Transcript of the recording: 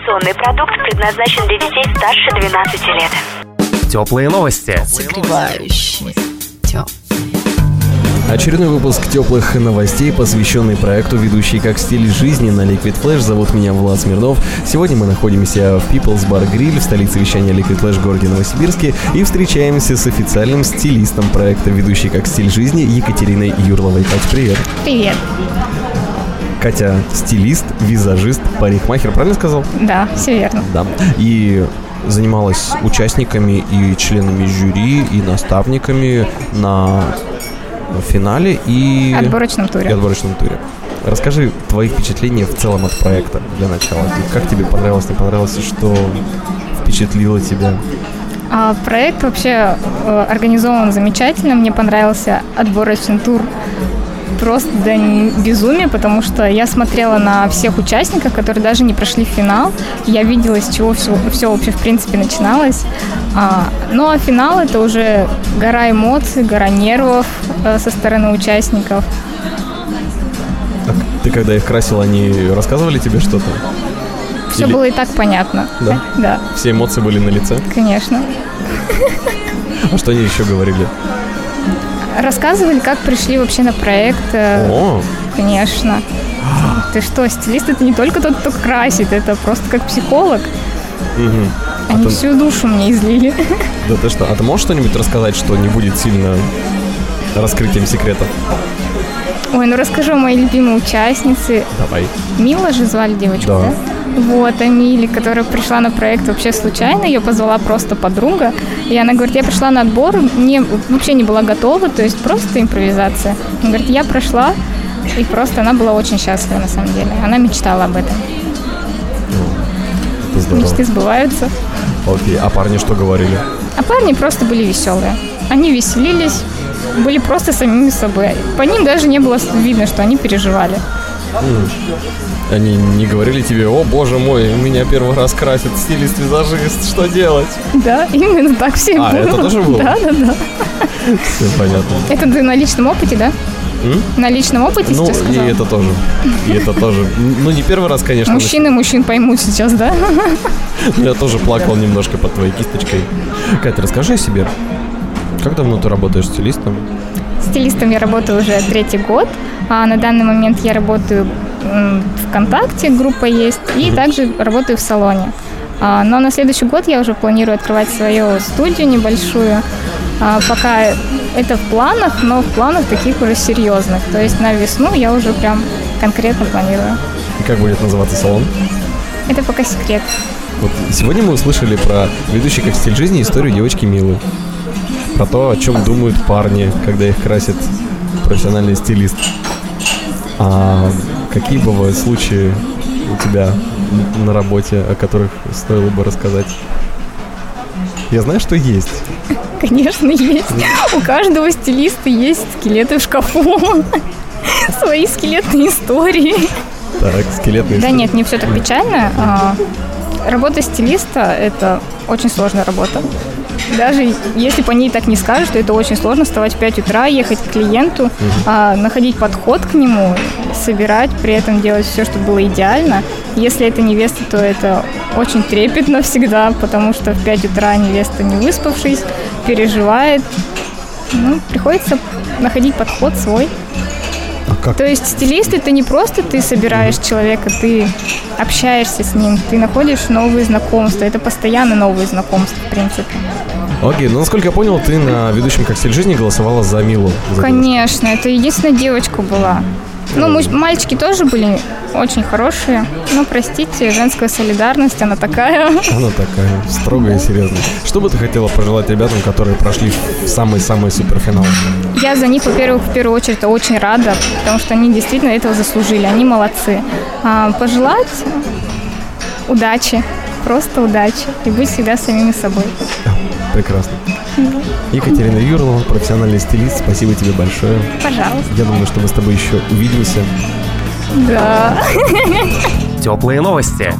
Информационный продукт предназначен для детей старше 12 лет. Теплые новости. Согревающие. Теплые. Очередной выпуск теплых новостей, посвященный проекту «Ведущий как стиль жизни» на Liquid Flash. Зовут меня Влад Смирнов. Сегодня мы находимся в People's Bar Grill в столице вещания Liquid Flash в городе Новосибирске и встречаемся с официальным стилистом проекта «Ведущий как стиль жизни» Екатериной Юрловой. Катя, привет. Привет. Катя стилист, визажист, парикмахер, правильно сказал? Да, все верно. Да. И занималась участниками и членами жюри, и наставниками на финале и... Отборочном и туре. отборочном туре. Расскажи твои впечатления в целом от проекта для начала. И Как тебе понравилось, не понравилось, и что впечатлило тебя? А, проект вообще э, организован замечательно. Мне понравился отборочный тур просто до безумия, потому что я смотрела на всех участников, которые даже не прошли финал. Я видела, с чего все, все вообще в принципе начиналось. А, ну а финал это уже гора эмоций, гора нервов э, со стороны участников. А Ты когда их красил, они рассказывали тебе что-то? Все Или- было и так понятно. Да? Да, Все эмоции были на лице? конечно. А что они еще говорили? Рассказывали, как пришли вообще на проект. э, О, Конечно. Ты что, стилист это не только тот, кто красит, это просто как психолог. А Они ты- всю душу мне излили. да ты что? А ты можешь что-нибудь рассказать, что не будет сильно раскрытием секретов? Ой, ну расскажу о моей любимой участнице. Давай. Мила же звали девочку, Да. да? Вот, Амили, которая пришла на проект вообще случайно, ее позвала просто подруга. И она говорит, я пришла на отбор, мне вообще не была готова, то есть просто импровизация. Она говорит, я прошла, и просто она была очень счастлива на самом деле. Она мечтала об этом. Это здорово. Мечты сбываются. Окей. А парни что говорили? А парни просто были веселые. Они веселились, были просто самими собой. По ним даже не было видно, что они переживали. Они не говорили тебе, о боже мой, меня первый раз красит стилист-визажист, что делать? Да, именно так все А, было. это тоже было? Да, да, да. Все понятно. Это ты на личном опыте, да? М? На личном опыте Ну, сейчас и это тоже. И это тоже. Ну, не первый раз, конечно. но Мужчины мужчин поймут сейчас, да? Я тоже плакал немножко под твоей кисточкой. Катя, расскажи о себе. Как давно ты работаешь стилистом? Стилистом я работаю уже третий год. А на данный момент я работаю ВКонтакте, группа есть, и также работаю в салоне. А, но на следующий год я уже планирую открывать свою студию небольшую. А, пока это в планах, но в планах таких уже серьезных. То есть на весну я уже прям конкретно планирую. И как будет называться салон? Это пока секрет. Вот сегодня мы услышали про ведущий как стиль жизни историю девочки Милы. Про то, о чем думают парни, когда их красит профессиональный стилист. А какие бывают случаи у тебя на работе, о которых стоило бы рассказать? Я знаю, что есть. Конечно, есть. У каждого стилиста есть скелеты в шкафу. Свои скелетные истории. Так, скелетные Да истории. нет, не все так печально. А, Работа стилиста – это очень сложная работа. Даже если по ней так не скажешь, то это очень сложно вставать в 5 утра, ехать к клиенту, а, находить подход к нему, собирать, при этом делать все, чтобы было идеально. Если это невеста, то это очень трепетно всегда, потому что в 5 утра невеста не выспавшись, переживает. Ну, приходится находить подход свой. Как? То есть стилист это не просто ты собираешь человека, ты общаешься с ним, ты находишь новые знакомства. Это постоянно новые знакомства, в принципе. Окей, ну насколько я понял, ты на ведущем как стиль жизни голосовала за Милу. за Конечно, это единственная девочка была. Ну, мальчики тоже были очень хорошие. Но, простите, женская солидарность, она такая. Она такая строгая и серьезная. Что бы ты хотела пожелать ребятам, которые прошли в самый-самый суперфинал? Я за них, во-первых, в первую очередь очень рада, потому что они действительно этого заслужили. Они молодцы. А, пожелать удачи, просто удачи. И быть всегда самими собой. Прекрасно. Екатерина Юрлова, профессиональный стилист, спасибо тебе большое. Пожалуйста. Я думаю, что мы с тобой еще увидимся. Да. Теплые новости.